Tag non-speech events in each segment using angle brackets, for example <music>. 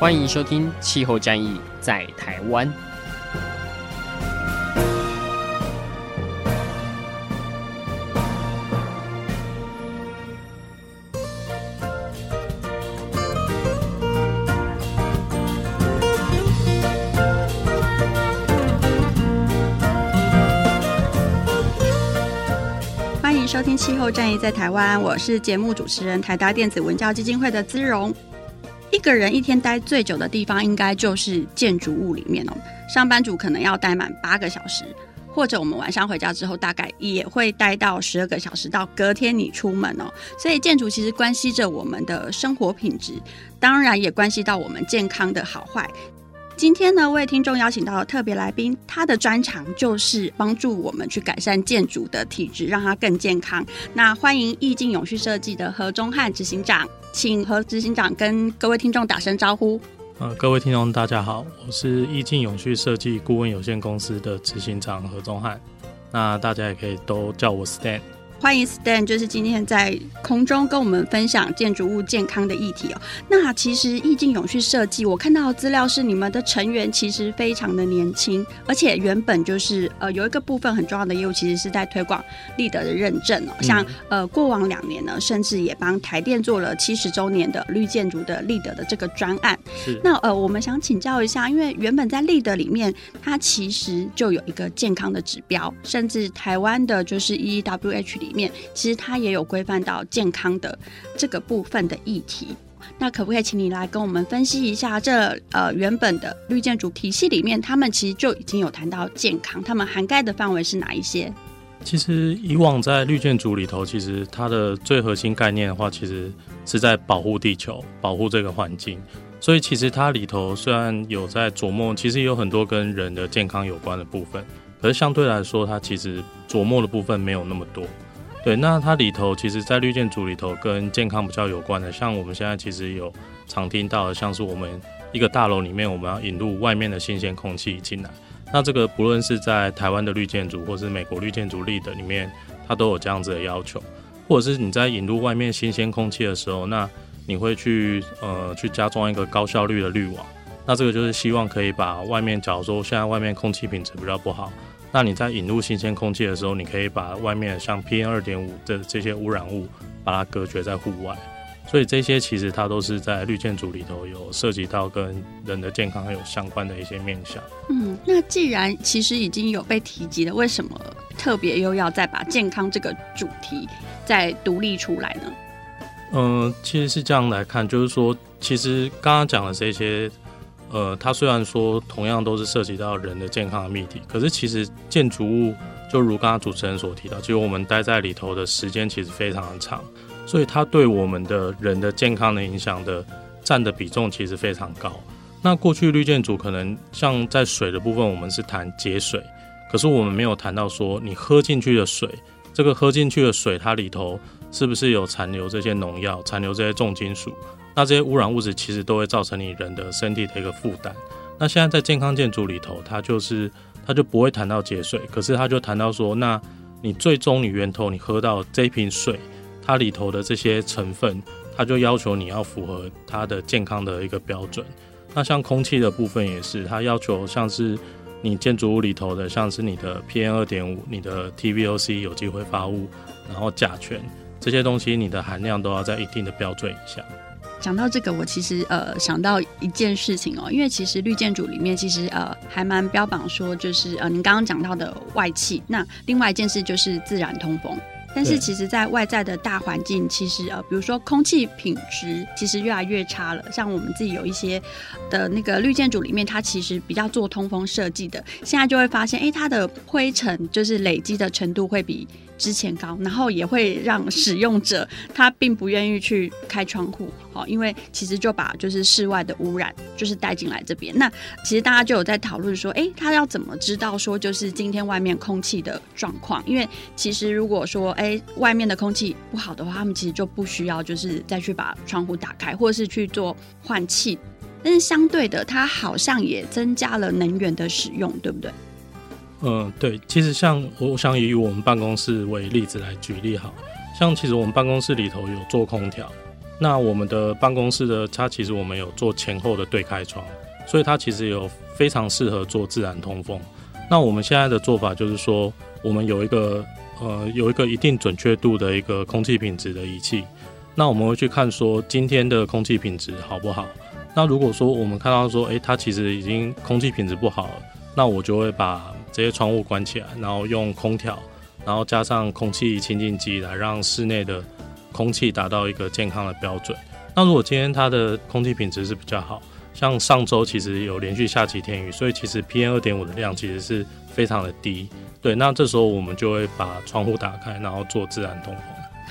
欢迎收听《气候战役在台湾》。欢迎收听《气候战役在台湾》，我是节目主持人台达电子文教基金会的姿蓉。一个人一天待最久的地方，应该就是建筑物里面哦。上班族可能要待满八个小时，或者我们晚上回家之后，大概也会待到十二个小时，到隔天你出门哦。所以建筑其实关系着我们的生活品质，当然也关系到我们健康的好坏。今天呢，为听众邀请到了特别来宾，他的专长就是帮助我们去改善建筑的体质，让它更健康。那欢迎意境永续设计的何忠汉执行长，请何执行长跟各位听众打声招呼。呃，各位听众大家好，我是意境永续设计顾问有限公司的执行长何宗汉，那大家也可以都叫我 Stan。欢迎 Stan，就是今天在空中跟我们分享建筑物健康的议题哦。那其实意境永续设计，我看到的资料是你们的成员其实非常的年轻，而且原本就是呃有一个部分很重要的业务，其实是在推广立德的认证哦。像呃过往两年呢，甚至也帮台电做了七十周年的绿建筑的立德的这个专案。是。那呃我们想请教一下，因为原本在立德里面，它其实就有一个健康的指标，甚至台湾的就是 EEWH 里。里面其实它也有规范到健康的这个部分的议题，那可不可以请你来跟我们分析一下这呃原本的绿建筑体系里面，他们其实就已经有谈到健康，他们涵盖的范围是哪一些？其实以往在绿建筑里头，其实它的最核心概念的话，其实是在保护地球、保护这个环境，所以其实它里头虽然有在琢磨，其实有很多跟人的健康有关的部分，可是相对来说，它其实琢磨的部分没有那么多。对，那它里头其实，在绿建筑里头跟健康比较有关的，像我们现在其实有常听到的，像是我们一个大楼里面，我们要引入外面的新鲜空气进来。那这个不论是在台湾的绿建筑，或是美国绿建筑立的里面，它都有这样子的要求。或者是你在引入外面新鲜空气的时候，那你会去呃去加装一个高效率的滤网。那这个就是希望可以把外面，假如说现在外面空气品质比较不好。那你在引入新鲜空气的时候，你可以把外面像 PM 二点五的这些污染物，把它隔绝在户外。所以这些其实它都是在绿建筑里头有涉及到跟人的健康很有相关的一些面向。嗯，那既然其实已经有被提及了，为什么特别又要再把健康这个主题再独立出来呢？嗯、呃，其实是这样来看，就是说，其实刚刚讲的这些。呃，它虽然说同样都是涉及到人的健康的议题，可是其实建筑物就如刚刚主持人所提到，其实我们待在里头的时间其实非常的长，所以它对我们的人的健康的影响的占的比重其实非常高。那过去绿建筑可能像在水的部分，我们是谈节水，可是我们没有谈到说你喝进去的水，这个喝进去的水它里头是不是有残留这些农药、残留这些重金属？那这些污染物质其实都会造成你人的身体的一个负担。那现在在健康建筑里头，它就是它就不会谈到节水，可是它就谈到说，那你最终你源头你喝到这瓶水，它里头的这些成分，它就要求你要符合它的健康的一个标准。那像空气的部分也是，它要求像是你建筑物里头的，像是你的 PM 二点五、你的 TVOC 有机挥发物，然后甲醛这些东西，你的含量都要在一定的标准以下。讲到这个，我其实呃想到一件事情哦，因为其实绿建筑里面其实呃还蛮标榜说就是呃您刚刚讲到的外气，那另外一件事就是自然通风。但是其实在外在的大环境，其实呃比如说空气品质其实越来越差了。像我们自己有一些的那个绿建筑里面，它其实比较做通风设计的，现在就会发现，哎，它的灰尘就是累积的程度会比之前高，然后也会让使用者他并不愿意去开窗户，好，因为其实就把就是室外的污染就是带进来这边。那其实大家就有在讨论说，诶，他要怎么知道说就是今天外面空气的状况？因为其实如果说诶外面的空气不好的话，他们其实就不需要就是再去把窗户打开，或是去做换气。但是相对的，它好像也增加了能源的使用，对不对？嗯，对。其实像我想以我们办公室为例子来举例好，好像其实我们办公室里头有做空调，那我们的办公室的它其实我们有做前后的对开窗，所以它其实有非常适合做自然通风。那我们现在的做法就是说，我们有一个呃有一个一定准确度的一个空气品质的仪器，那我们会去看说今天的空气品质好不好。那如果说我们看到说，诶，它其实已经空气品质不好了，那我就会把这些窗户关起来，然后用空调，然后加上空气清净机来让室内的空气达到一个健康的标准。那如果今天它的空气品质是比较好，像上周其实有连续下几天雨，所以其实 PM 二点五的量其实是非常的低。对，那这时候我们就会把窗户打开，然后做自然通风。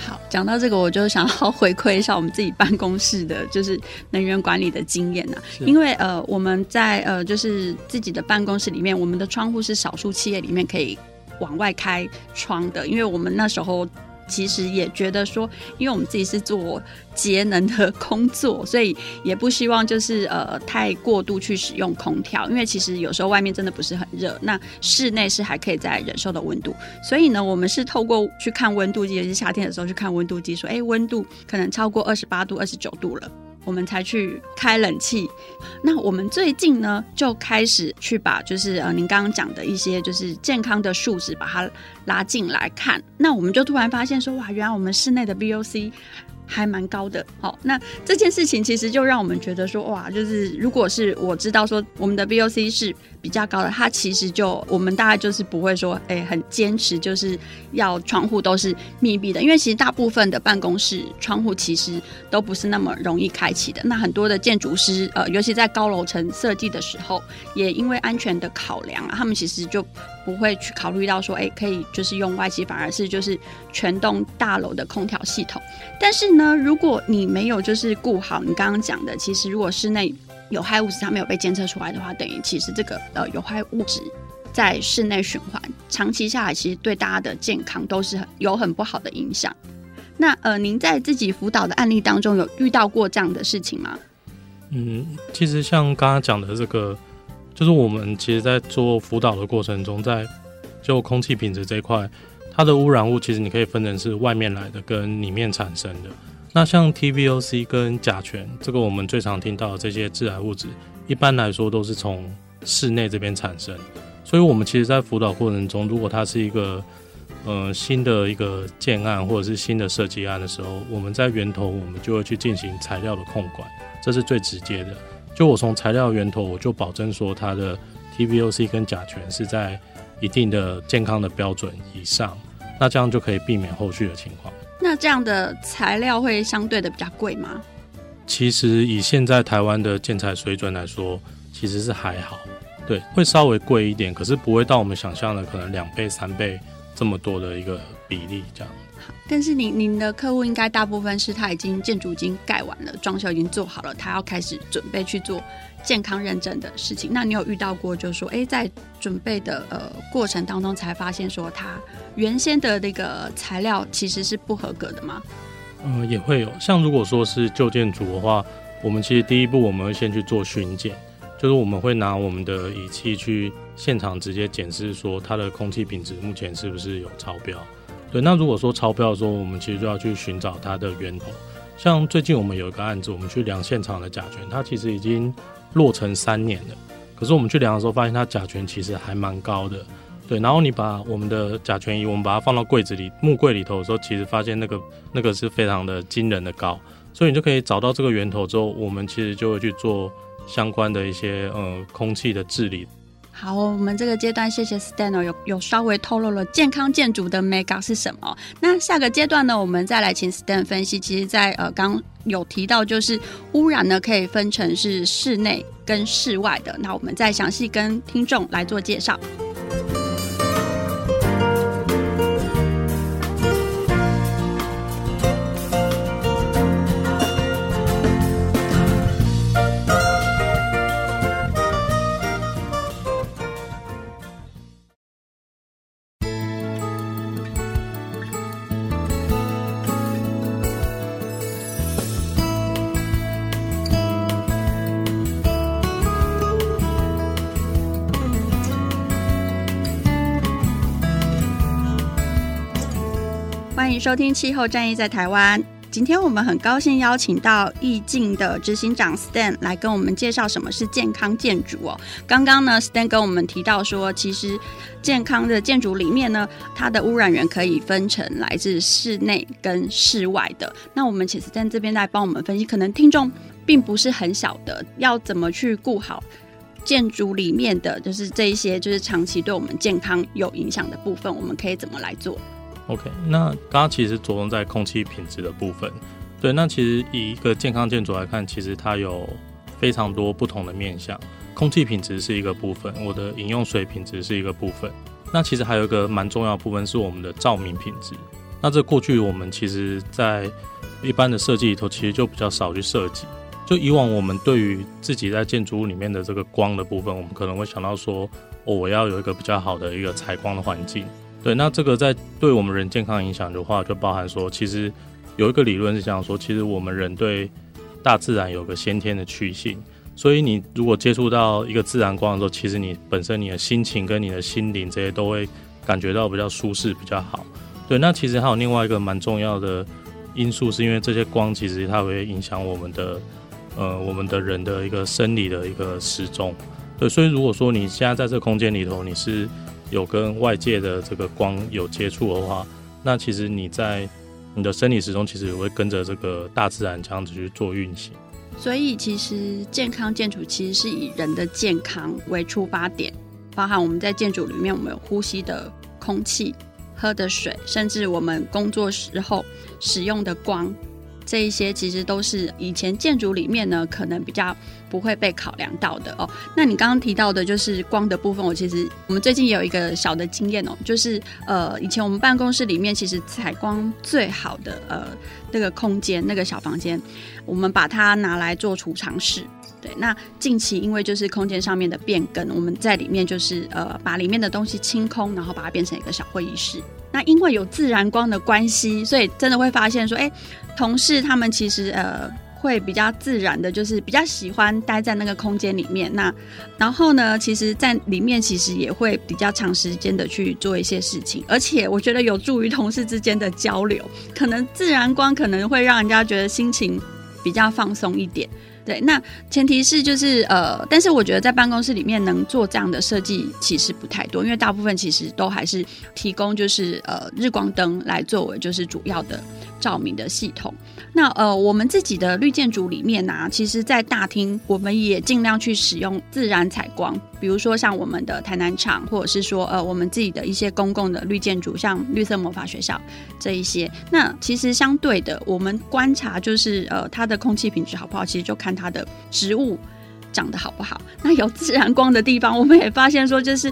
好，讲到这个，我就想要 <laughs> 回馈一下我们自己办公室的，就是能源管理的经验呐、啊。因为呃，我们在呃，就是自己的办公室里面，我们的窗户是少数企业里面可以往外开窗的，因为我们那时候。其实也觉得说，因为我们自己是做节能的工作，所以也不希望就是呃太过度去使用空调，因为其实有时候外面真的不是很热，那室内是还可以在忍受的温度。所以呢，我们是透过去看温度计，也是夏天的时候去看温度计，说，哎，温度可能超过二十八度、二十九度了。我们才去开冷气。那我们最近呢，就开始去把就是呃，您刚刚讲的一些就是健康的数值，把它拉进来看。那我们就突然发现说，哇，原来我们室内的 VOC。还蛮高的，好，那这件事情其实就让我们觉得说，哇，就是如果是我知道说我们的 VOC 是比较高的，它其实就我们大概就是不会说，哎、很坚持就是要窗户都是密闭的，因为其实大部分的办公室窗户其实都不是那么容易开启的。那很多的建筑师，呃，尤其在高楼层设计的时候，也因为安全的考量啊，他们其实就。不会去考虑到说，哎，可以就是用外机，反而是就是全栋大楼的空调系统。但是呢，如果你没有就是顾好你刚刚讲的，其实如果室内有害物质它没有被监测出来的话，等于其实这个呃有害物质在室内循环，长期下来其实对大家的健康都是很有很不好的影响。那呃，您在自己辅导的案例当中有遇到过这样的事情吗？嗯，其实像刚刚讲的这个。就是我们其实，在做辅导的过程中，在就空气品质这一块，它的污染物其实你可以分成是外面来的跟里面产生的。那像 TVOC 跟甲醛，这个我们最常听到的这些致癌物质，一般来说都是从室内这边产生。所以，我们其实，在辅导过程中，如果它是一个呃新的一个建案或者是新的设计案的时候，我们在源头我们就会去进行材料的控管，这是最直接的。就我从材料源头，我就保证说它的 TVOC 跟甲醛是在一定的健康的标准以上，那这样就可以避免后续的情况。那这样的材料会相对的比较贵吗？其实以现在台湾的建材水准来说，其实是还好，对，会稍微贵一点，可是不会到我们想象的可能两倍、三倍这么多的一个比例这样。但是您您的客户应该大部分是他已经建筑已经盖完了，装修已经做好了，他要开始准备去做健康认证的事情。那你有遇到过，就是说，哎，在准备的呃过程当中才发现说，它原先的那个材料其实是不合格的吗？嗯、也会有。像如果说是旧建筑的话，我们其实第一步我们会先去做巡检，就是我们会拿我们的仪器去现场直接检视说它的空气品质目前是不是有超标。对，那如果说超标的时候，我们其实就要去寻找它的源头。像最近我们有一个案子，我们去量现场的甲醛，它其实已经落成三年了。可是我们去量的时候，发现它甲醛其实还蛮高的。对，然后你把我们的甲醛仪，我们把它放到柜子里、木柜里头的时候，其实发现那个那个是非常的惊人的高。所以你就可以找到这个源头之后，我们其实就会去做相关的一些呃空气的治理。好，我们这个阶段谢谢 Stan 有有稍微透露了健康建筑的 Mega 是什么。那下个阶段呢，我们再来请 Stan 分析。其实，在呃刚有提到，就是污染呢可以分成是室内跟室外的。那我们再详细跟听众来做介绍。收听《气候战役在台湾》。今天我们很高兴邀请到意境的执行长 Stan 来跟我们介绍什么是健康建筑哦。刚刚呢，Stan 跟我们提到说，其实健康的建筑里面呢，它的污染源可以分成来自室内跟室外的。那我们其实在这边来帮我们分析，可能听众并不是很晓得要怎么去顾好建筑里面的就是这一些，就是长期对我们健康有影响的部分，我们可以怎么来做？OK，那刚刚其实着重在空气品质的部分，对，那其实以一个健康建筑来看，其实它有非常多不同的面向。空气品质是一个部分，我的饮用水品质是一个部分。那其实还有一个蛮重要的部分是我们的照明品质。那这过去我们其实在一般的设计里头，其实就比较少去设计。就以往我们对于自己在建筑物里面的这个光的部分，我们可能会想到说，哦，我要有一个比较好的一个采光的环境。对，那这个在对我们人健康影响的话，就包含说，其实有一个理论是这样说，其实我们人对大自然有个先天的趋性，所以你如果接触到一个自然光的时候，其实你本身你的心情跟你的心灵这些都会感觉到比较舒适，比较好。对，那其实还有另外一个蛮重要的因素，是因为这些光其实它会影响我们的呃我们的人的一个生理的一个时钟。对，所以如果说你现在在这个空间里头，你是有跟外界的这个光有接触的话，那其实你在你的生理时钟其实也会跟着这个大自然这样子去做运行。所以其实健康建筑其实是以人的健康为出发点，包含我们在建筑里面我们有呼吸的空气、喝的水，甚至我们工作时候使用的光。这一些其实都是以前建筑里面呢，可能比较不会被考量到的哦。那你刚刚提到的就是光的部分，我其实我们最近也有一个小的经验哦，就是呃，以前我们办公室里面其实采光最好的呃那个空间，那个小房间，我们把它拿来做储藏室。对，那近期因为就是空间上面的变更，我们在里面就是呃把里面的东西清空，然后把它变成一个小会议室。那因为有自然光的关系，所以真的会发现说，哎，同事他们其实呃会比较自然的，就是比较喜欢待在那个空间里面。那然后呢，其实，在里面其实也会比较长时间的去做一些事情，而且我觉得有助于同事之间的交流。可能自然光可能会让人家觉得心情比较放松一点。对，那前提是就是呃，但是我觉得在办公室里面能做这样的设计其实不太多，因为大部分其实都还是提供就是呃日光灯来作为就是主要的照明的系统。那呃，我们自己的绿建筑里面呢、其实，在大厅我们也尽量去使用自然采光，比如说像我们的台南厂，或者是说呃，我们自己的一些公共的绿建筑，像绿色魔法学校这一些。那其实相对的，我们观察就是呃，它的空气品质好不好，其实就看它的植物长得好不好。那有自然光的地方，我们也发现说就是。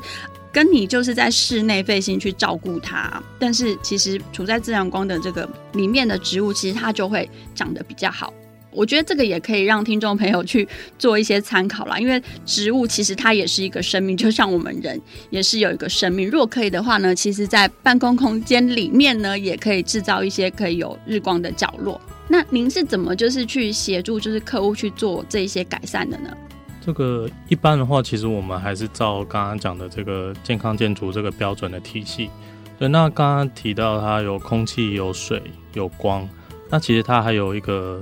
跟你就是在室内费心去照顾它，但是其实处在自然光的这个里面的植物，其实它就会长得比较好。我觉得这个也可以让听众朋友去做一些参考啦，因为植物其实它也是一个生命，就像我们人也是有一个生命。如果可以的话呢，其实在办公空间里面呢，也可以制造一些可以有日光的角落。那您是怎么就是去协助就是客户去做这一些改善的呢？这个一般的话，其实我们还是照刚刚讲的这个健康建筑这个标准的体系。对，那刚刚提到它有空气、有水、有光，那其实它还有一个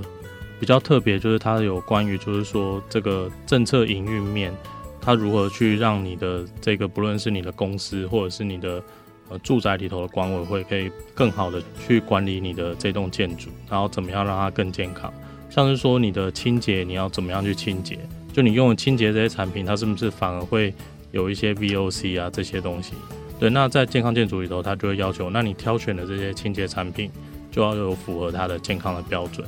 比较特别，就是它有关于就是说这个政策营运面，它如何去让你的这个不论是你的公司或者是你的呃住宅里头的管委会，可以更好的去管理你的这栋建筑，然后怎么样让它更健康，像是说你的清洁，你要怎么样去清洁。就你用清洁这些产品，它是不是反而会有一些 VOC 啊这些东西？对，那在健康建筑里头，它就会要求，那你挑选的这些清洁产品就要有符合它的健康的标准，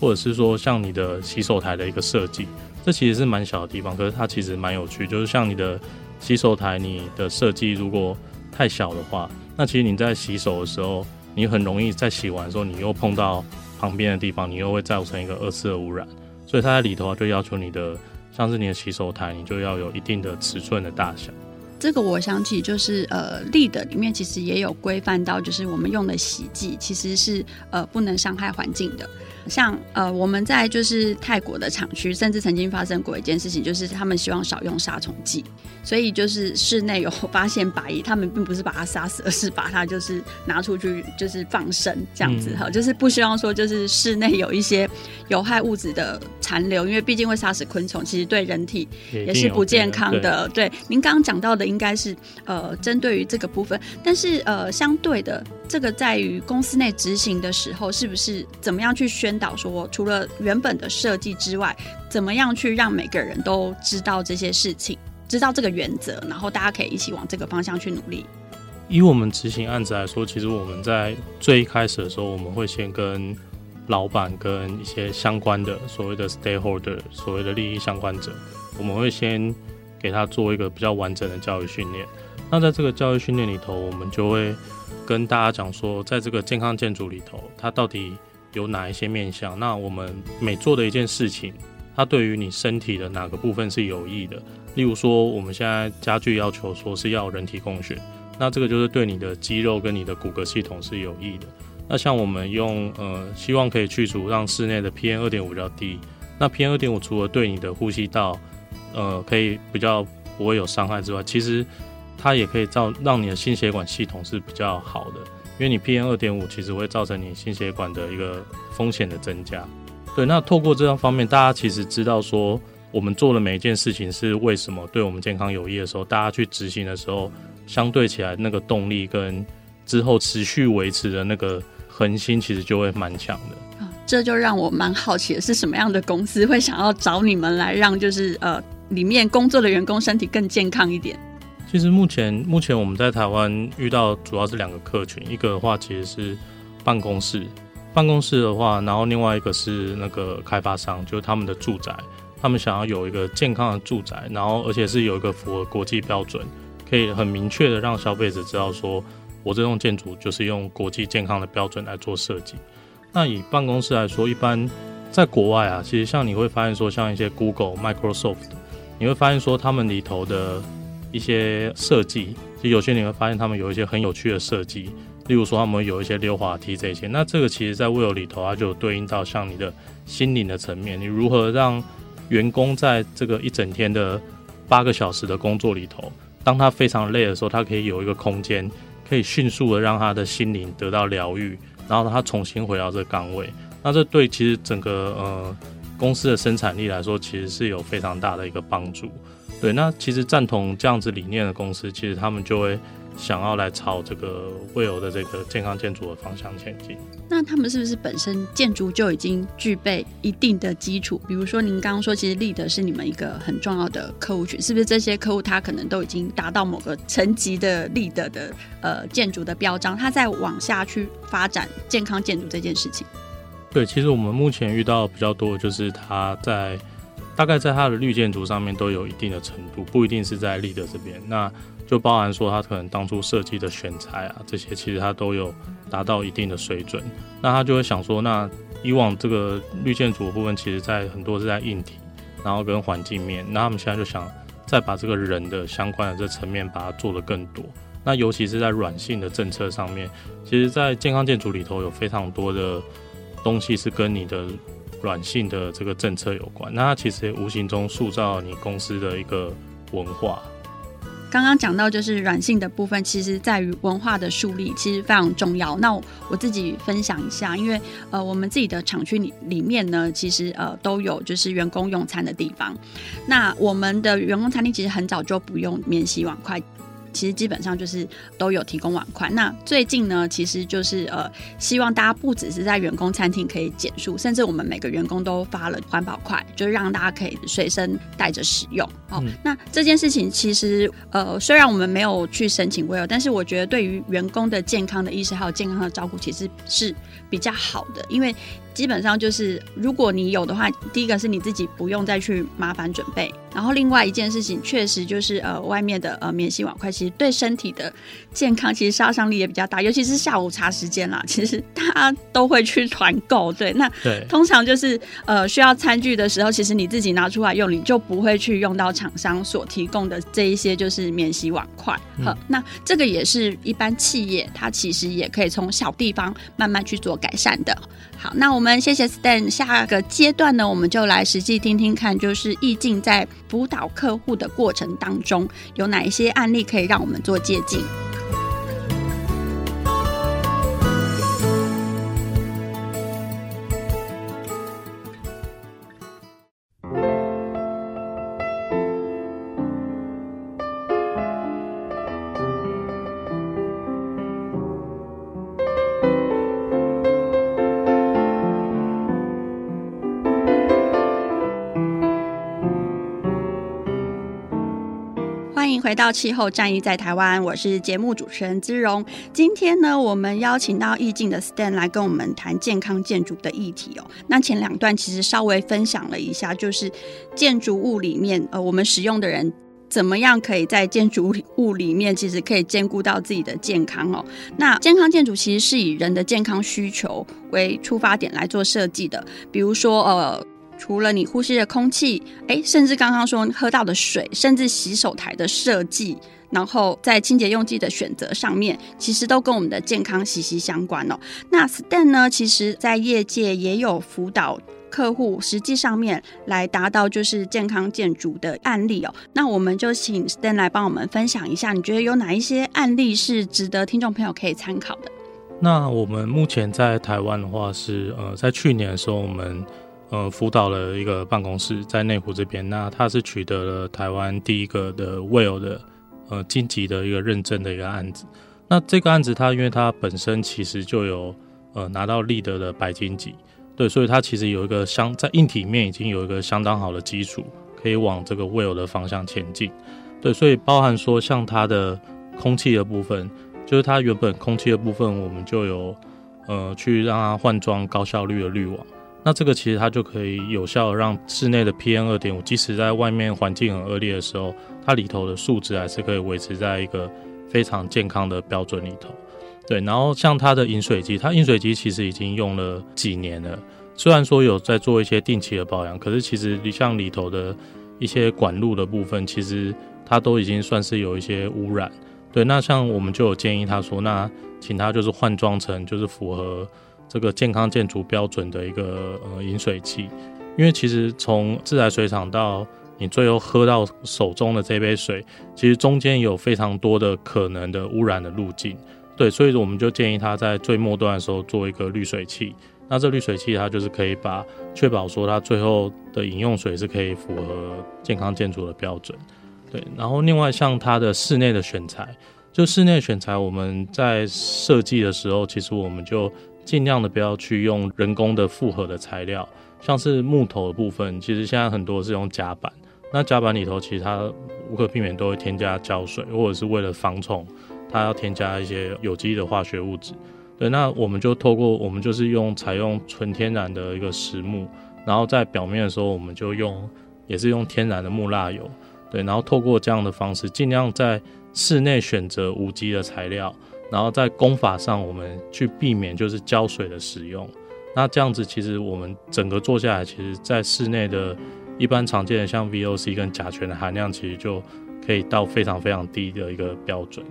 或者是说像你的洗手台的一个设计，这其实是蛮小的地方，可是它其实蛮有趣。就是像你的洗手台，你的设计如果太小的话，那其实你在洗手的时候，你很容易在洗完的时候，你又碰到旁边的地方，你又会造成一个二次的污染。所以它在里头就要求你的。像是你的洗手台，你就要有一定的尺寸的大小。这个我想起就是呃立的里面其实也有规范到，就是我们用的洗剂其实是呃不能伤害环境的。像呃，我们在就是泰国的厂区，甚至曾经发生过一件事情，就是他们希望少用杀虫剂，所以就是室内有发现白蚁，他们并不是把它杀死，而是把它就是拿出去就是放生这样子哈，嗯、就是不希望说就是室内有一些有害物质的残留，因为毕竟会杀死昆虫，其实对人体也是不健康的。对，对，您刚刚讲到的应该是呃针对于这个部分，但是呃相对的。这个在于公司内执行的时候，是不是怎么样去宣导说，除了原本的设计之外，怎么样去让每个人都知道这些事情，知道这个原则，然后大家可以一起往这个方向去努力。以我们执行案子来说，其实我们在最一开始的时候，我们会先跟老板跟一些相关的所谓的 stakeholder，所谓的利益相关者，我们会先给他做一个比较完整的教育训练。那在这个教育训练里头，我们就会。跟大家讲说，在这个健康建筑里头，它到底有哪一些面向？那我们每做的一件事情，它对于你身体的哪个部分是有益的？例如说，我们现在家具要求说是要人体工学，那这个就是对你的肌肉跟你的骨骼系统是有益的。那像我们用呃，希望可以去除让室内的 PM 二点五比较低。那 PM 二点五除了对你的呼吸道呃可以比较不会有伤害之外，其实它也可以造让你的心血管系统是比较好的，因为你 PM 二点五其实会造成你心血管的一个风险的增加。对，那透过这样方面，大家其实知道说我们做的每一件事情是为什么对我们健康有益的时候，大家去执行的时候，相对起来那个动力跟之后持续维持的那个恒心，其实就会蛮强的。这就让我蛮好奇的是什么样的公司会想要找你们来让就是呃里面工作的员工身体更健康一点？其实目前目前我们在台湾遇到主要是两个客群，一个的话其实是办公室，办公室的话，然后另外一个是那个开发商，就是他们的住宅，他们想要有一个健康的住宅，然后而且是有一个符合国际标准，可以很明确的让消费者知道说，我这栋建筑就是用国际健康的标准来做设计。那以办公室来说，一般在国外啊，其实像你会发现说，像一些 Google、Microsoft，你会发现说他们里头的。一些设计，其实有些你会发现他们有一些很有趣的设计，例如说他们有一些溜滑梯这些。那这个其实在 Well 里头，它就有对应到像你的心灵的层面，你如何让员工在这个一整天的八个小时的工作里头，当他非常累的时候，他可以有一个空间，可以迅速的让他的心灵得到疗愈，然后他重新回到这个岗位。那这对其实整个呃公司的生产力来说，其实是有非常大的一个帮助。对，那其实赞同这样子理念的公司，其实他们就会想要来朝这个 WELL 的这个健康建筑的方向前进。那他们是不是本身建筑就已经具备一定的基础？比如说您刚刚说，其实 LEED 是你们一个很重要的客户群，是不是这些客户他可能都已经达到某个层级的 LEED 的呃建筑的标章，他再往下去发展健康建筑这件事情？对，其实我们目前遇到比较多的就是他在。大概在它的绿建筑上面都有一定的程度，不一定是在 LEED 这边，那就包含说它可能当初设计的选材啊，这些其实它都有达到一定的水准。那他就会想说，那以往这个绿建筑的部分，其实在很多是在硬体，然后跟环境面，那他们现在就想再把这个人的相关的这层面把它做得更多。那尤其是在软性的政策上面，其实，在健康建筑里头有非常多的东西是跟你的。软性的这个政策有关，那其实也无形中塑造你公司的一个文化。刚刚讲到就是软性的部分，其实在于文化的树立，其实非常重要。那我，我自己分享一下，因为呃，我们自己的厂区里里面呢，其实呃都有就是员工用餐的地方。那我们的员工餐厅其实很早就不用免洗碗筷。其实基本上就是都有提供碗筷。那最近呢，其实就是呃，希望大家不只是在员工餐厅可以减塑，甚至我们每个员工都发了环保筷，就是让大家可以随身带着使用。哦，嗯、那这件事情其实呃，虽然我们没有去申请 WELL，但是我觉得对于员工的健康的意识还有健康的照顾，其实是比较好的，因为基本上就是如果你有的话，第一个是你自己不用再去麻烦准备。然后另外一件事情，确实就是呃，外面的呃免洗碗筷，其实对身体的健康其实杀伤力也比较大，尤其是下午茶时间啦，其实大家都会去团购。对，<laughs> 那对，通常就是呃需要餐具的时候，其实你自己拿出来用，你就不会去用到厂商所提供的这一些就是免洗碗筷。那这个也是一般企业它其实也可以从小地方慢慢去做改善的。好，那我们谢谢 Stan，下个阶段呢，我们就来实际听听看，就是意境在。辅导客户的过程当中，有哪一些案例可以让我们做借鉴？回到气候战役在台湾，我是节目主持人姿蓉。今天呢，我们邀请到意境的 Stan 来跟我们谈健康建筑的议题哦。那前两段其实稍微分享了一下，就是建筑物里面呃，我们使用的人怎么样可以在建筑物里面其实可以兼顾到自己的健康哦。那健康建筑其实是以人的健康需求为出发点来做设计的，比如说呃。除了你呼吸的空气，诶，甚至刚刚说喝到的水，甚至洗手台的设计，然后在清洁用剂的选择上面，其实都跟我们的健康息息相关哦。那 Stan 呢，其实在业界也有辅导客户，实际上面来达到就是健康建筑的案例哦。那我们就请 Stan 来帮我们分享一下，你觉得有哪一些案例是值得听众朋友可以参考的？那我们目前在台湾的话是，呃，在去年的时候我们。呃，辅导了一个办公室在内湖这边，那他是取得了台湾第一个的 WELL 的呃晋级的一个认证的一个案子。那这个案子，它因为它本身其实就有呃拿到立德的白金级，对，所以它其实有一个相在硬体面已经有一个相当好的基础，可以往这个 WELL 的方向前进。对，所以包含说像它的空气的部分，就是它原本空气的部分，我们就有呃去让它换装高效率的滤网。那这个其实它就可以有效让室内的 PM 二点五，即使在外面环境很恶劣的时候，它里头的数值还是可以维持在一个非常健康的标准里头。对，然后像它的饮水机，它饮水机其实已经用了几年了，虽然说有在做一些定期的保养，可是其实你像里头的一些管路的部分，其实它都已经算是有一些污染。对，那像我们就有建议他说，那请他就是换装成就是符合。这个健康建筑标准的一个呃饮水器，因为其实从自来水厂到你最后喝到手中的这杯水，其实中间有非常多的可能的污染的路径。对，所以我们就建议他在最末端的时候做一个滤水器。那这滤水器它就是可以把确保说它最后的饮用水是可以符合健康建筑的标准。对，然后另外像它的室内的选材，就室内选材我们在设计的时候，其实我们就。尽量的不要去用人工的复合的材料，像是木头的部分，其实现在很多是用夹板。那夹板里头其实它无可避免都会添加胶水，或者是为了防虫，它要添加一些有机的化学物质。对，那我们就透过我们就是用采用纯天然的一个实木，然后在表面的时候我们就用也是用天然的木蜡油。对，然后透过这样的方式，尽量在室内选择无机的材料。然后在工法上，我们去避免就是胶水的使用。那这样子，其实我们整个做下来，其实在室内的一般常见的像 VOC 跟甲醛的含量，其实就可以到非常非常低的一个标准。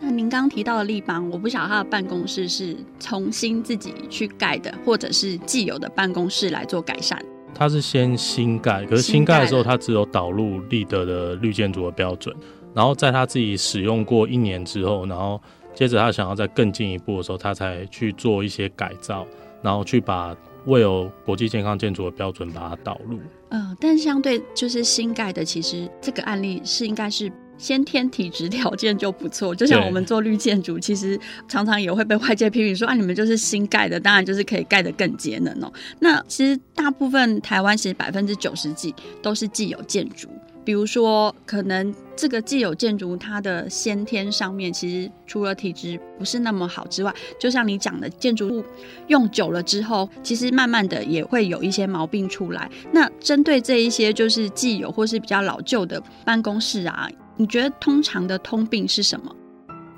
那您刚提到的立邦，我不晓得他的办公室是重新自己去盖的，或者是既有的办公室来做改善？他是先新盖，可是新盖的时候，他只有导入立德的绿建筑的标准，然后在他自己使用过一年之后，然后。接着他想要再更进一步的时候，他才去做一些改造，然后去把 WELL 国际健康建筑的标准把它导入。嗯、呃，但相对就是新盖的，其实这个案例是应该是先天体质条件就不错。就像我们做绿建筑，其实常常也会被外界批评说啊，你们就是新盖的，当然就是可以盖得更节能哦。那其实大部分台湾其实百分之九十几都是既有建筑。比如说，可能这个既有建筑它的先天上面，其实除了体质不是那么好之外，就像你讲的，建筑物用久了之后，其实慢慢的也会有一些毛病出来。那针对这一些就是既有或是比较老旧的办公室啊，你觉得通常的通病是什么？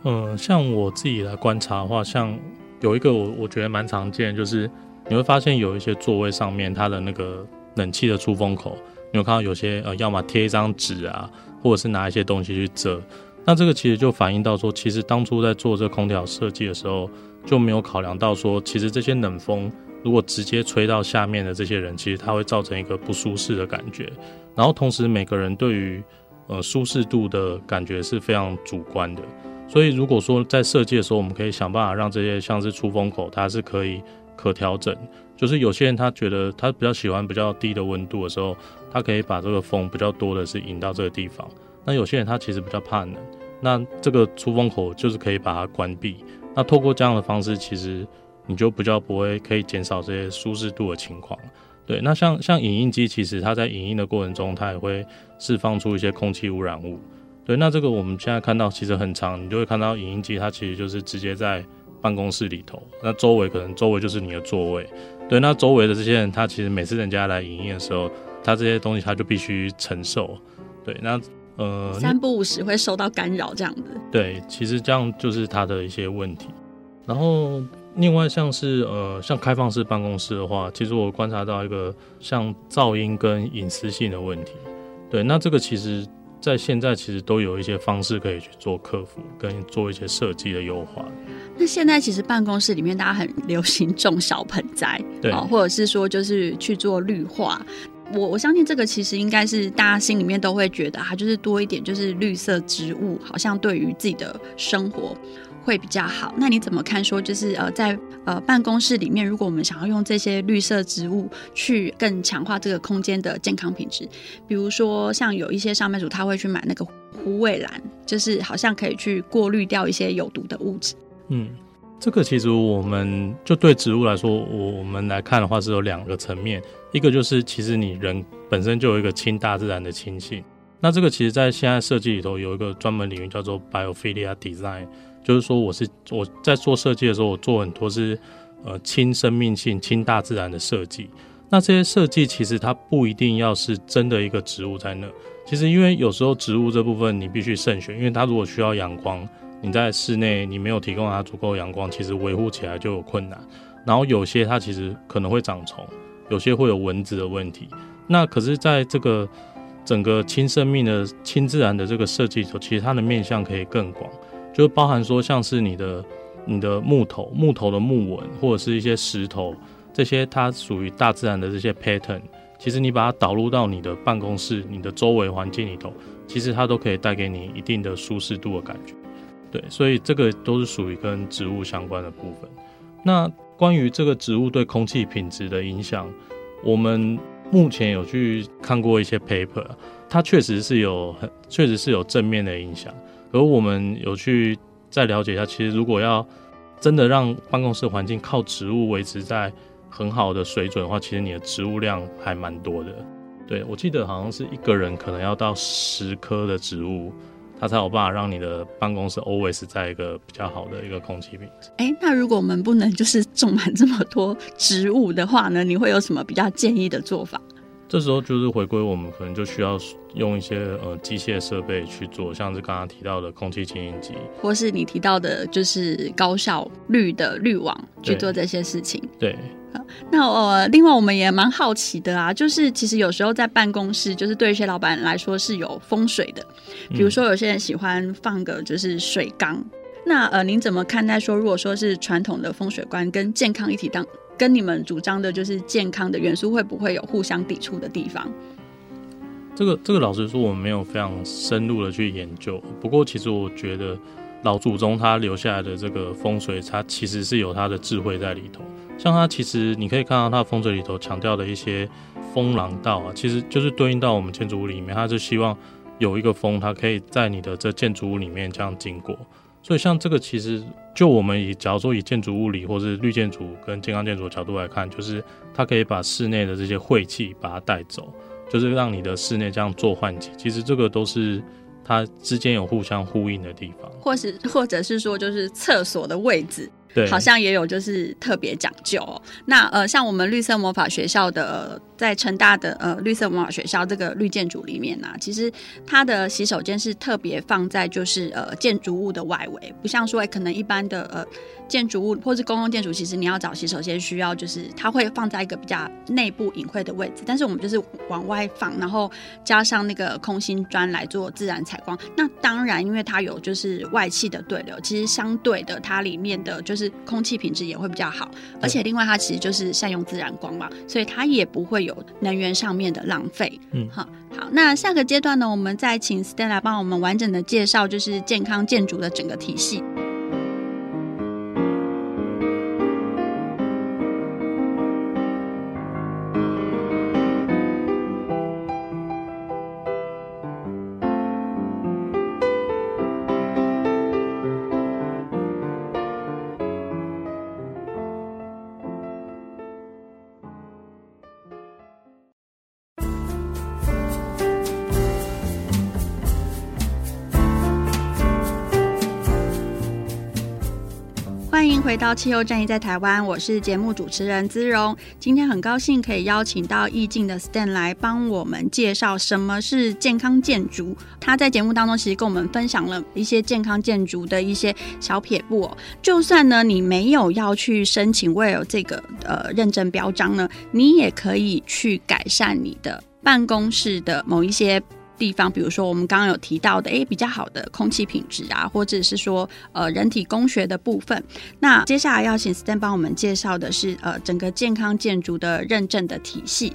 嗯，像我自己来观察的话，像有一个我我觉得蛮常见，就是你会发现有一些座位上面它的那个冷气的出风口，你有看到有些呃，要么贴一张纸啊，或者是拿一些东西去遮。那这个其实就反映到说，其实当初在做这空调设计的时候，就没有考量到说，其实这些冷风如果直接吹到下面的这些人，其实它会造成一个不舒适的感觉。然后同时每个人对于呃舒适度的感觉是非常主观的。所以，如果说在设计的时候，我们可以想办法让这些像是出风口，它是可以可调整。就是有些人他觉得他比较喜欢比较低的温度的时候，它可以把这个风比较多的是引到这个地方。那有些人他其实比较怕冷，那这个出风口就是可以把它关闭。那透过这样的方式，其实你就比较不会可以减少这些舒适度的情况。对，那像像影印机，其实它在影印的过程中，它也会释放出一些空气污染物。对，那这个我们现在看到其实很长，你就会看到影印机，它其实就是直接在办公室里头，那周围可能周围就是你的座位。对，那周围的这些人，他其实每次人家来影印的时候，他这些东西他就必须承受。对，那呃，三不五时会受到干扰这样子。对，其实这样就是他的一些问题。然后另外像是呃，像开放式办公室的话，其实我观察到一个像噪音跟隐私性的问题。对，那这个其实。在现在其实都有一些方式可以去做克服，跟做一些设计的优化。那现在其实办公室里面大家很流行种小盆栽，对，或者是说就是去做绿化。我我相信这个其实应该是大家心里面都会觉得，它就是多一点就是绿色植物，好像对于自己的生活。会比较好。那你怎么看？说就是呃，在呃办公室里面，如果我们想要用这些绿色植物去更强化这个空间的健康品质，比如说像有一些上班族他会去买那个虎尾兰，就是好像可以去过滤掉一些有毒的物质。嗯，这个其实我们就对植物来说，我们来看的话是有两个层面，一个就是其实你人本身就有一个亲大自然的亲性。那这个其实在现在设计里头有一个专门领域叫做 Biophilia Design。就是说，我是我在做设计的时候，我做很多是呃亲生命性、亲大自然的设计。那这些设计其实它不一定要是真的一个植物在那。其实因为有时候植物这部分你必须慎选，因为它如果需要阳光，你在室内你没有提供它足够阳光，其实维护起来就有困难。然后有些它其实可能会长虫，有些会有蚊子的问题。那可是在这个整个亲生命的、亲自然的这个设计里头，其实它的面向可以更广。就包含说，像是你的、你的木头、木头的木纹，或者是一些石头，这些它属于大自然的这些 pattern，其实你把它导入到你的办公室、你的周围环境里头，其实它都可以带给你一定的舒适度的感觉。对，所以这个都是属于跟植物相关的部分。那关于这个植物对空气品质的影响，我们目前有去看过一些 paper，它确实是有很，确实是有正面的影响。而我们有去再了解一下，其实如果要真的让办公室环境靠植物维持在很好的水准的话，其实你的植物量还蛮多的。对，我记得好像是一个人可能要到十棵的植物，它才有办法让你的办公室 always 在一个比较好的一个空气品质。哎，那如果我们不能就是种满这么多植物的话呢？你会有什么比较建议的做法？这时候就是回归，我们可能就需要用一些呃机械设备去做，像是刚刚提到的空气清新机，或是你提到的，就是高效率的滤网去做这些事情。对，好，那呃，另外我们也蛮好奇的啊，就是其实有时候在办公室，就是对一些老板来说是有风水的，比如说有些人喜欢放个就是水缸，嗯、那呃，您怎么看待说，如果说是传统的风水观跟健康一体当？跟你们主张的就是健康的元素，会不会有互相抵触的地方？这个这个老实说，我们没有非常深入的去研究。不过，其实我觉得老祖宗他留下来的这个风水，它其实是有他的智慧在里头。像它其实你可以看到它风水里头强调的一些风廊道啊，其实就是对应到我们建筑物里面，它是希望有一个风，它可以在你的这建筑物里面这样经过。所以像这个，其实就我们以假如说以建筑物理或是绿建筑跟健康建筑的角度来看，就是它可以把室内的这些晦气把它带走。就是让你的室内这样做换气，其实这个都是它之间有互相呼应的地方，或是或者是说就是厕所的位置。对，好像也有就是特别讲究哦。那呃，像我们绿色魔法学校的，在成大的呃绿色魔法学校这个绿建筑里面呢、啊，其实它的洗手间是特别放在就是呃建筑物的外围，不像说可能一般的呃建筑物或是公共建筑，其实你要找洗手间需要就是它会放在一个比较内部隐晦的位置，但是我们就是往外放，然后加上那个空心砖来做自然采光。那当然，因为它有就是外气的对流，其实相对的它里面的就是。就是空气品质也会比较好，而且另外它其实就是善用自然光嘛，所以它也不会有能源上面的浪费。嗯，好，好，那下个阶段呢，我们再请 Stan 来帮我们完整的介绍，就是健康建筑的整个体系。回到气候战役在台湾，我是节目主持人姿蓉。今天很高兴可以邀请到意境的 Stan 来帮我们介绍什么是健康建筑。他在节目当中其实跟我们分享了一些健康建筑的一些小撇步。就算呢你没有要去申请 WELL 这个呃认证标章呢，你也可以去改善你的办公室的某一些。地方，比如说我们刚刚有提到的，诶，比较好的空气品质啊，或者是说，呃，人体工学的部分。那接下来要请 Stan 帮我们介绍的是，呃，整个健康建筑的认证的体系。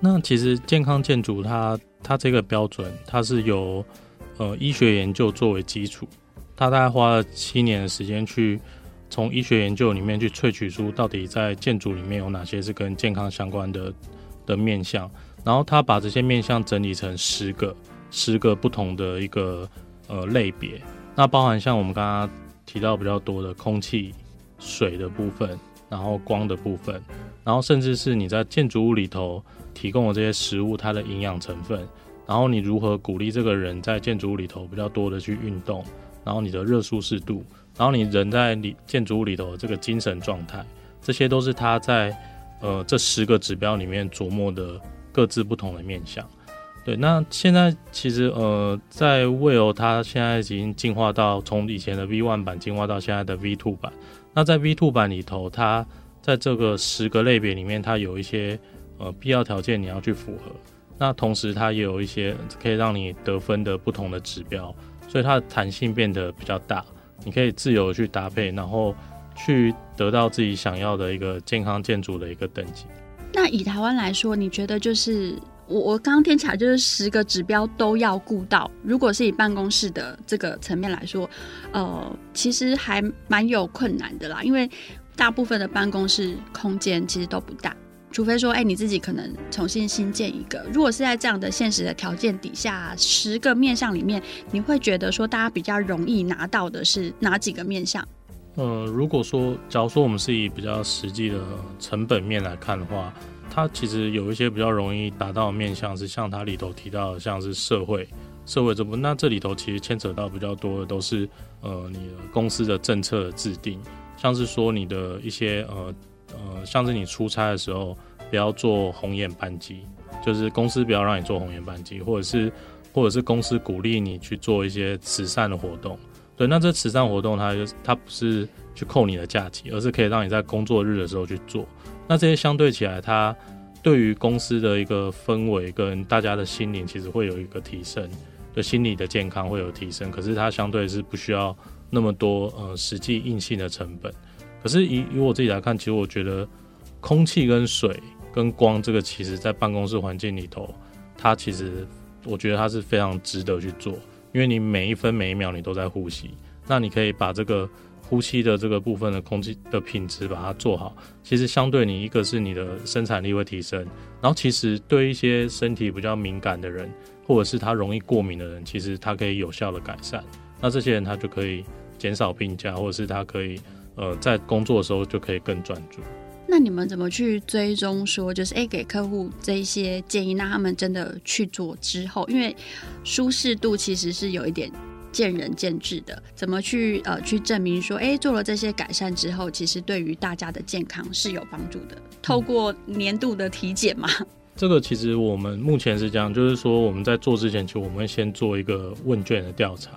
那其实健康建筑它它这个标准，它是由呃医学研究作为基础，它大概花了七年的时间去从医学研究里面去萃取出到底在建筑里面有哪些是跟健康相关的的面向。然后他把这些面向整理成十个，十个不同的一个呃类别，那包含像我们刚刚提到比较多的空气、水的部分，然后光的部分，然后甚至是你在建筑物里头提供的这些食物，它的营养成分，然后你如何鼓励这个人在建筑物里头比较多的去运动，然后你的热舒适度，然后你人在里建筑物里头的这个精神状态，这些都是他在呃这十个指标里面琢磨的。各自不同的面向，对。那现在其实呃，在 WELL 它现在已经进化到从以前的 V One 版进化到现在的 V Two 版。那在 V Two 版里头，它在这个十个类别里面，它有一些呃必要条件你要去符合。那同时它也有一些可以让你得分的不同的指标，所以它的弹性变得比较大，你可以自由去搭配，然后去得到自己想要的一个健康建筑的一个等级。那以台湾来说，你觉得就是我我刚刚听起来就是十个指标都要顾到。如果是以办公室的这个层面来说，呃，其实还蛮有困难的啦，因为大部分的办公室空间其实都不大，除非说，哎，你自己可能重新新建一个。如果是在这样的现实的条件底下，十个面向里面，你会觉得说大家比较容易拿到的是哪几个面向？呃，如果说，假如说我们是以比较实际的成本面来看的话，它其实有一些比较容易达到的面向，是像它里头提到的，像是社会社会这部分，那这里头其实牵扯到比较多的都是呃你的公司的政策的制定，像是说你的一些呃呃，像是你出差的时候不要坐红眼班机，就是公司不要让你坐红眼班机，或者是或者是公司鼓励你去做一些慈善的活动。对，那这慈善活动它就是它不是去扣你的假期，而是可以让你在工作日的时候去做。那这些相对起来，它对于公司的一个氛围跟大家的心灵，其实会有一个提升，对心理的健康会有提升。可是它相对是不需要那么多呃实际硬性的成本。可是以以我自己来看，其实我觉得空气跟水跟光这个，其实在办公室环境里头，它其实我觉得它是非常值得去做。因为你每一分每一秒你都在呼吸，那你可以把这个呼吸的这个部分的空气的品质把它做好。其实相对你一个是你的生产力会提升，然后其实对一些身体比较敏感的人，或者是他容易过敏的人，其实他可以有效的改善。那这些人他就可以减少病假，或者是他可以呃在工作的时候就可以更专注。那你们怎么去追踪说，就是哎，给客户这一些建议，那他们真的去做之后，因为舒适度其实是有一点见仁见智的，怎么去呃去证明说，哎，做了这些改善之后，其实对于大家的健康是有帮助的？透过年度的体检嘛。<laughs> 这个其实我们目前是这样，就是说我们在做之前，其实我们会先做一个问卷的调查。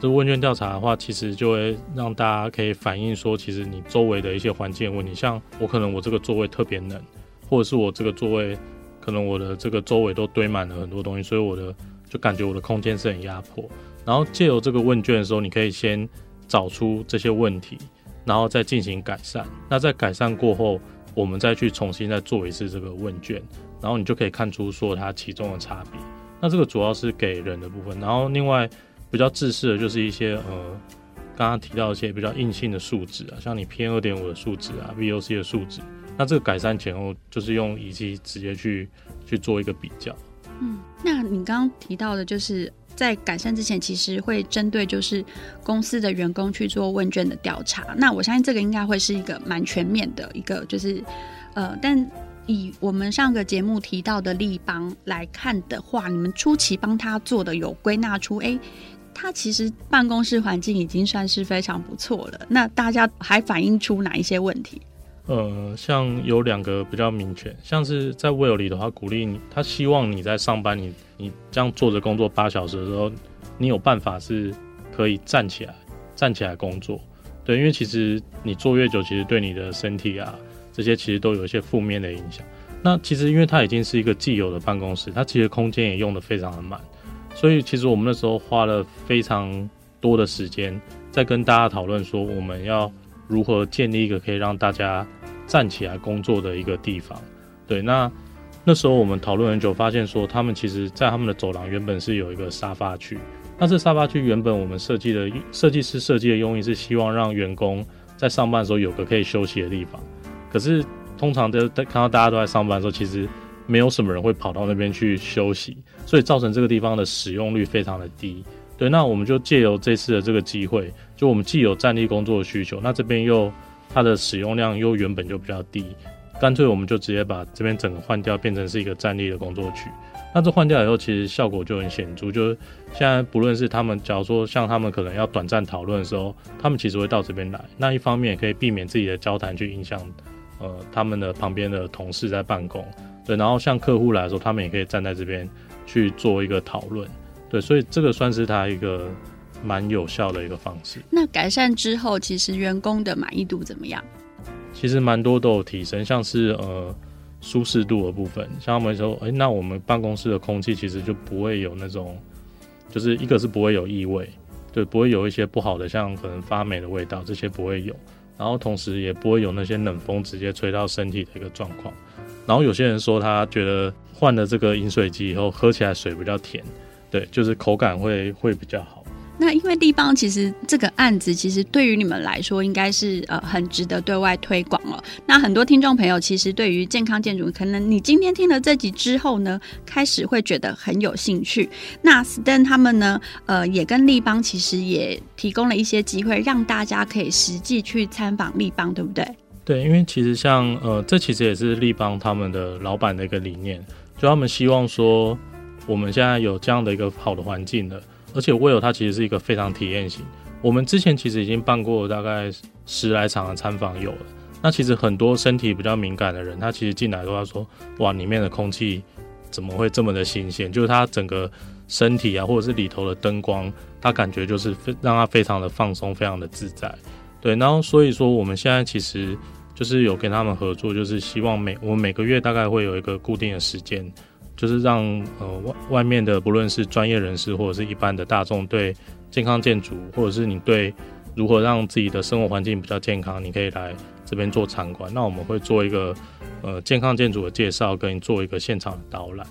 这个问卷调查的话，其实就会让大家可以反映说，其实你周围的一些环境问题，像我可能我这个座位特别冷，或者是我这个座位可能我的这个周围都堆满了很多东西，所以我的就感觉我的空间是很压迫。然后借由这个问卷的时候，你可以先找出这些问题，然后再进行改善。那在改善过后，我们再去重新再做一次这个问卷。然后你就可以看出说它其中的差别。那这个主要是给人的部分，然后另外比较自私的就是一些呃，刚刚提到一些比较硬性的数值啊，像你 PM 二点五的数值啊，VOC 的数值。那这个改善前后就是用仪器直接去去做一个比较。嗯，那你刚刚提到的就是在改善之前，其实会针对就是公司的员工去做问卷的调查。那我相信这个应该会是一个蛮全面的一个，就是呃，但。以我们上个节目提到的立邦来看的话，你们初期帮他做的有归纳出，哎，他其实办公室环境已经算是非常不错了。那大家还反映出哪一些问题？呃，像有两个比较明确，像是在 Will 里的话，鼓励你，他希望你在上班，你你这样坐着工作八小时的时候，你有办法是可以站起来，站起来工作。对，因为其实你坐越久，其实对你的身体啊。这些其实都有一些负面的影响。那其实因为它已经是一个既有的办公室，它其实空间也用得非常的满，所以其实我们那时候花了非常多的时间在跟大家讨论说，我们要如何建立一个可以让大家站起来工作的一个地方。对，那那时候我们讨论很久，发现说他们其实在他们的走廊原本是有一个沙发区。那这沙发区原本我们设计的设计师设计的用意是希望让员工在上班的时候有个可以休息的地方。可是通常都看到大家都在上班的时候，其实没有什么人会跑到那边去休息，所以造成这个地方的使用率非常的低。对，那我们就借由这次的这个机会，就我们既有站立工作的需求，那这边又它的使用量又原本就比较低，干脆我们就直接把这边整个换掉，变成是一个站立的工作区。那这换掉以后，其实效果就很显著，就是现在不论是他们，假如说像他们可能要短暂讨论的时候，他们其实会到这边来。那一方面也可以避免自己的交谈去影响。呃，他们的旁边的同事在办公，对，然后像客户来说，他们也可以站在这边去做一个讨论，对，所以这个算是他一个蛮有效的一个方式。那改善之后，其实员工的满意度怎么样？其实蛮多都有提升，像是呃舒适度的部分，像他们说，哎，那我们办公室的空气其实就不会有那种，就是一个是不会有异味，对，不会有一些不好的，像可能发霉的味道，这些不会有。然后同时也不会有那些冷风直接吹到身体的一个状况。然后有些人说他觉得换了这个饮水机以后喝起来水比较甜，对，就是口感会会比较好。那因为立邦其实这个案子其实对于你们来说应该是呃很值得对外推广了。那很多听众朋友其实对于健康建筑，可能你今天听了这集之后呢，开始会觉得很有兴趣。那 Stan 他们呢，呃，也跟立邦其实也提供了一些机会，让大家可以实际去参访立邦，对不对？对，因为其实像呃，这其实也是立邦他们的老板的一个理念，就他们希望说我们现在有这样的一个好的环境的。而且 Well 它其实是一个非常体验型。我们之前其实已经办过大概十来场的参访有了。那其实很多身体比较敏感的人，他其实进来都要说：哇，里面的空气怎么会这么的新鲜？就是他整个身体啊，或者是里头的灯光，他感觉就是非让他非常的放松，非常的自在。对，然后所以说我们现在其实就是有跟他们合作，就是希望每我每个月大概会有一个固定的时间。就是让呃外外面的不论是专业人士或者是一般的大众，对健康建筑，或者是你对如何让自己的生活环境比较健康，你可以来这边做参观。那我们会做一个呃健康建筑的介绍，跟你做一个现场的导览。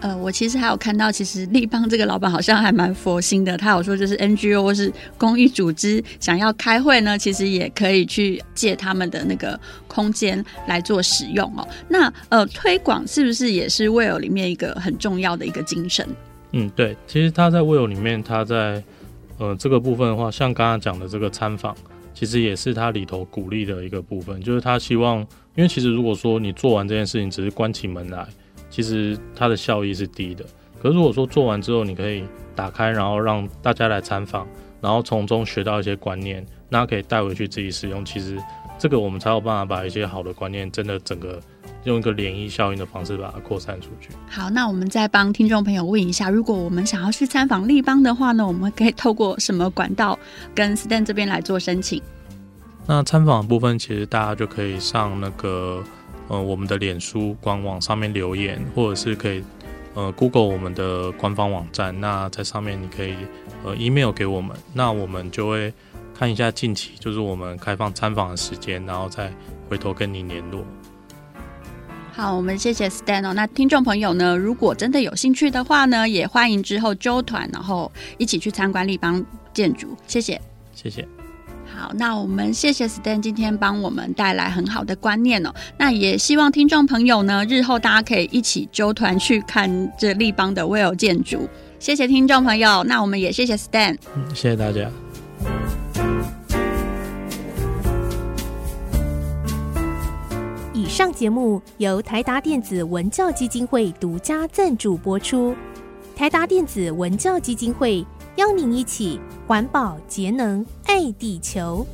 呃，我其实还有看到，其实立邦这个老板好像还蛮佛心的。他有说，就是 NGO 或是公益组织想要开会呢，其实也可以去借他们的那个空间来做使用哦。那呃，推广是不是也是 Well 里面一个很重要的一个精神？嗯，对。其实他在 Well 里面，他在呃这个部分的话，像刚刚讲的这个参访，其实也是他里头鼓励的一个部分，就是他希望，因为其实如果说你做完这件事情只是关起门来，其实它的效益是低的。可是如果说做完之后，你可以打开，然后让大家来参访，然后从中学到一些观念，那可以带回去自己使用。其实这个我们才有办法把一些好的观念，真的整个。用一个涟漪效应的方式把它扩散出去。好，那我们再帮听众朋友问一下，如果我们想要去参访立邦的话呢，我们可以透过什么管道跟 Stan 这边来做申请？那参访的部分，其实大家就可以上那个呃我们的脸书官网上面留言，或者是可以呃 Google 我们的官方网站。那在上面你可以呃 email 给我们，那我们就会看一下近期就是我们开放参访的时间，然后再回头跟你联络。好，我们谢谢 Stan 哦。那听众朋友呢，如果真的有兴趣的话呢，也欢迎之后揪团，然后一起去参观立邦建筑。谢谢，谢谢。好，那我们谢谢 Stan 今天帮我们带来很好的观念哦。那也希望听众朋友呢，日后大家可以一起揪团去看这立邦的 Will 建筑。谢谢听众朋友，那我们也谢谢 Stan。嗯，谢谢大家。以上节目由台达电子文教基金会独家赞助播出。台达电子文教基金会邀您一起环保节能爱地球。